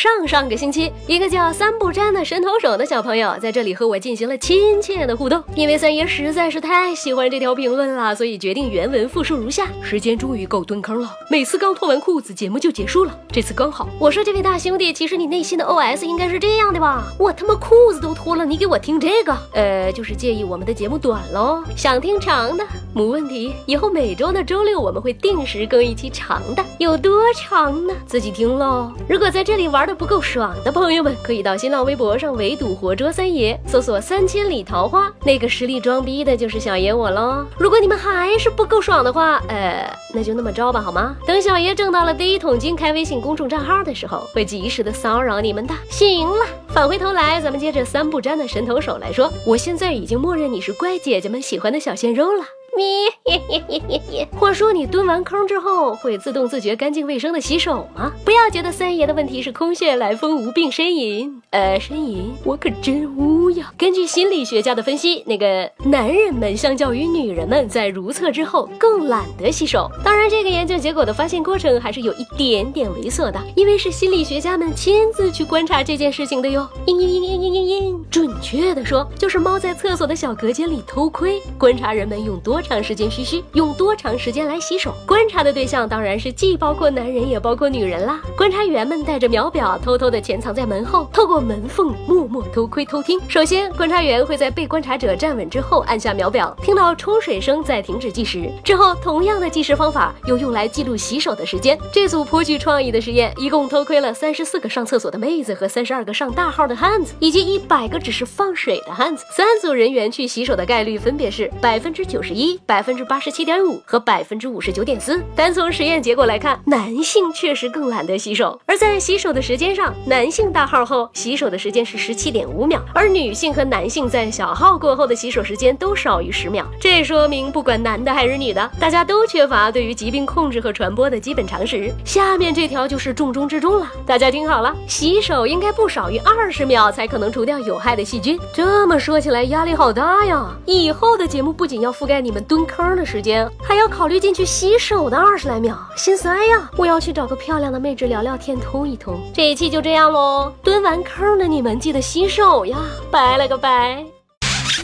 上上个星期，一个叫三不沾的神投手的小朋友在这里和我进行了亲切的互动。因为三爷实在是太喜欢这条评论了，所以决定原文复述如下：时间终于够蹲坑了，每次刚脱完裤子，节目就结束了。这次刚好。我说这位大兄弟，其实你内心的 OS 应该是这样的吧？我他妈裤子都脱了，你给我听这个？呃，就是介意我们的节目短喽，想听长的，没问题。以后每周的周六我们会定时更一期长的，有多长呢？自己听喽。如果在这里玩。不够爽的朋友们，可以到新浪微博上围堵活捉三爷，搜索“三千里桃花”，那个实力装逼的就是小爷我喽。如果你们还是不够爽的话，呃，那就那么着吧，好吗？等小爷挣到了第一桶金，开微信公众账号的时候，会及时的骚扰你们的。行了，返回头来，咱们接着三不沾的神投手来说，我现在已经默认你是乖姐姐们喜欢的小鲜肉了。你，话说你蹲完坑之后会自动自觉干净卫生的洗手吗？不要觉得三爷的问题是空穴来风无病呻吟，呃，呻吟我可真污呀。根据心理学家的分析，那个男人们相较于女人们在如厕之后更懒得洗手。当然，这个研究结果的发现过程还是有一点点猥琐的，因为是心理学家们亲自去观察这件事情的哟。嘤嘤嘤嘤嘤嘤，准确的说，就是猫在厕所的小隔间里偷窥，观察人们用多。长时间嘘嘘，用多长时间来洗手？观察的对象当然是既包括男人也包括女人啦。观察员们带着秒表，偷偷的潜藏在门后，透过门缝默默偷窥偷听。首先，观察员会在被观察者站稳之后按下秒表，听到冲水声再停止计时。之后，同样的计时方法又用来记录洗手的时间。这组颇具创意的实验，一共偷窥了三十四个上厕所的妹子和三十二个上大号的汉子，以及一百个只是放水的汉子。三组人员去洗手的概率分别是百分之九十一。百分之八十七点五和百分之五十九点四。单从实验结果来看，男性确实更懒得洗手。而在洗手的时间上，男性大号后洗手的时间是十七点五秒，而女性和男性在小号过后的洗手时间都少于十秒。这说明不管男的还是女的，大家都缺乏对于疾病控制和传播的基本常识。下面这条就是重中之重了，大家听好了，洗手应该不少于二十秒才可能除掉有害的细菌。这么说起来压力好大呀！以后的节目不仅要覆盖你们。蹲坑的时间，还要考虑进去洗手的二十来秒，心塞呀！我要去找个漂亮的妹纸聊聊天，通一通。这一期就这样喽，蹲完坑的你们记得洗手呀！拜了个拜，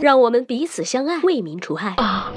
让我们彼此相爱，为民除害。啊